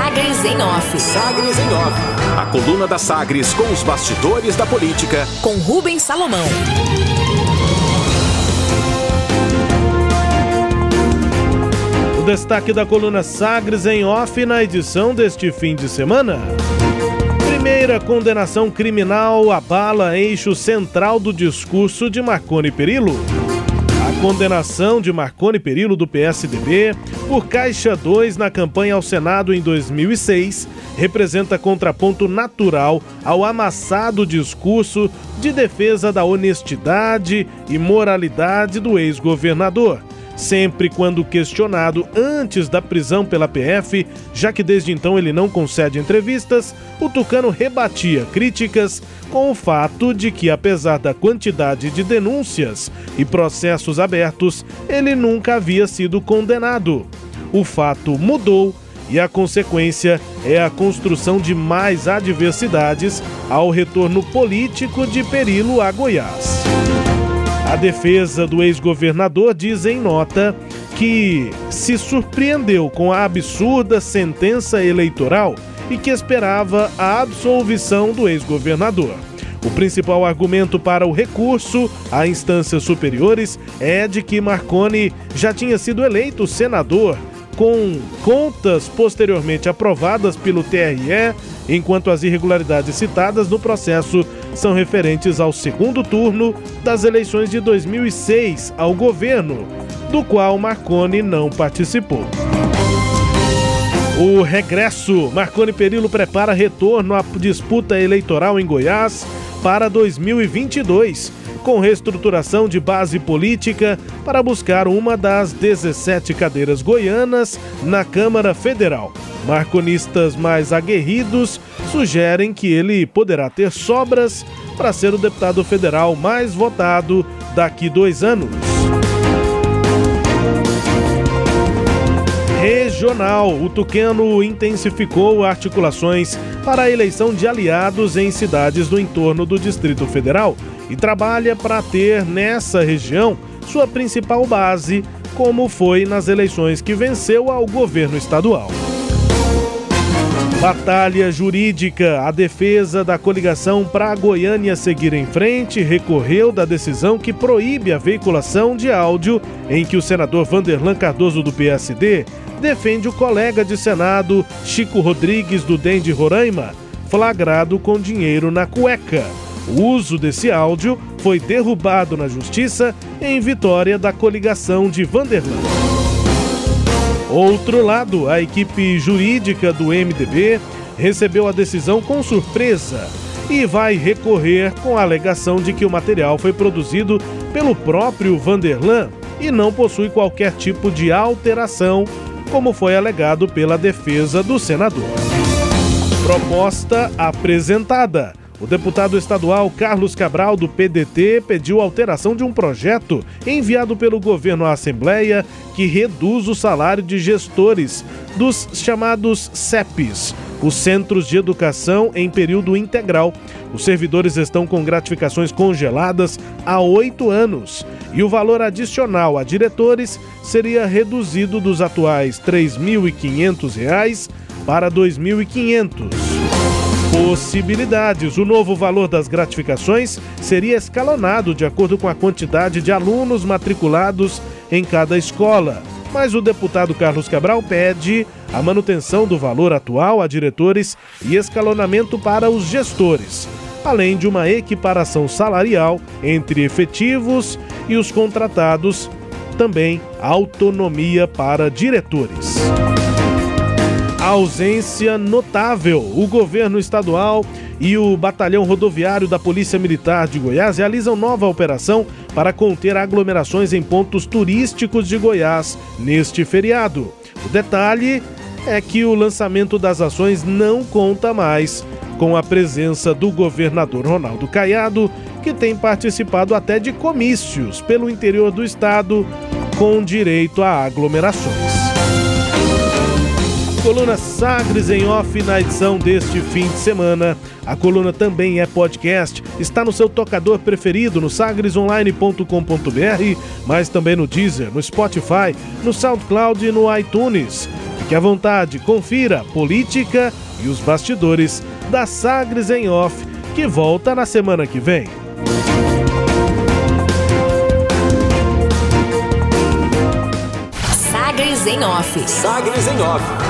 Sagres em Off. Sagres em Off. A coluna da Sagres com os bastidores da política. Com Rubens Salomão. O destaque da coluna Sagres em Off na edição deste fim de semana. Primeira condenação criminal abala eixo central do discurso de Marconi Perillo. A condenação de Marconi Perillo do PSDB por Caixa 2 na campanha ao Senado em 2006 representa contraponto natural ao amassado discurso de defesa da honestidade e moralidade do ex-governador sempre quando questionado antes da prisão pela PF, já que desde então ele não concede entrevistas, o Tucano rebatia críticas com o fato de que, apesar da quantidade de denúncias e processos abertos, ele nunca havia sido condenado. O fato mudou e a consequência é a construção de mais adversidades ao retorno político de Perilo a Goiás. A defesa do ex-governador diz em nota que se surpreendeu com a absurda sentença eleitoral e que esperava a absolvição do ex-governador. O principal argumento para o recurso a instâncias superiores é de que Marconi já tinha sido eleito senador com contas posteriormente aprovadas pelo TRE, enquanto as irregularidades citadas no processo são referentes ao segundo turno das eleições de 2006 ao governo, do qual Marconi não participou. O regresso. Marconi Perillo prepara retorno à disputa eleitoral em Goiás para 2022, com reestruturação de base política para buscar uma das 17 cadeiras goianas na Câmara Federal. Marconistas mais aguerridos sugerem que ele poderá ter sobras para ser o deputado federal mais votado daqui dois anos. O Tucano intensificou articulações para a eleição de aliados em cidades do entorno do Distrito Federal e trabalha para ter nessa região sua principal base, como foi nas eleições que venceu ao governo estadual. Batalha jurídica. A defesa da coligação para Goiânia seguir em frente recorreu da decisão que proíbe a veiculação de áudio em que o senador Vanderlan Cardoso do PSD defende o colega de Senado Chico Rodrigues do DEM de Roraima, flagrado com dinheiro na cueca. O uso desse áudio foi derrubado na justiça em vitória da coligação de Vanderlan. Outro lado, a equipe jurídica do MDB recebeu a decisão com surpresa e vai recorrer com a alegação de que o material foi produzido pelo próprio Vanderlan e não possui qualquer tipo de alteração, como foi alegado pela defesa do senador. Proposta apresentada. O deputado estadual Carlos Cabral, do PDT, pediu alteração de um projeto enviado pelo governo à Assembleia que reduz o salário de gestores dos chamados CEPs, os Centros de Educação em Período Integral. Os servidores estão com gratificações congeladas há oito anos e o valor adicional a diretores seria reduzido dos atuais R$ 3.500 para R$ 2.500. Possibilidades: o novo valor das gratificações seria escalonado de acordo com a quantidade de alunos matriculados em cada escola. Mas o deputado Carlos Cabral pede a manutenção do valor atual a diretores e escalonamento para os gestores, além de uma equiparação salarial entre efetivos e os contratados, também autonomia para diretores ausência notável. O governo estadual e o Batalhão Rodoviário da Polícia Militar de Goiás realizam nova operação para conter aglomerações em pontos turísticos de Goiás neste feriado. O detalhe é que o lançamento das ações não conta mais com a presença do governador Ronaldo Caiado, que tem participado até de comícios pelo interior do estado com direito a aglomerações. Coluna Sagres em Off na edição deste fim de semana. A coluna também é podcast, está no seu tocador preferido no sagresonline.com.br, mas também no Deezer, no Spotify, no SoundCloud e no iTunes. Fique à vontade, confira política e os bastidores da Sagres em Off, que volta na semana que vem. Sagres em Off. Sagres em Off.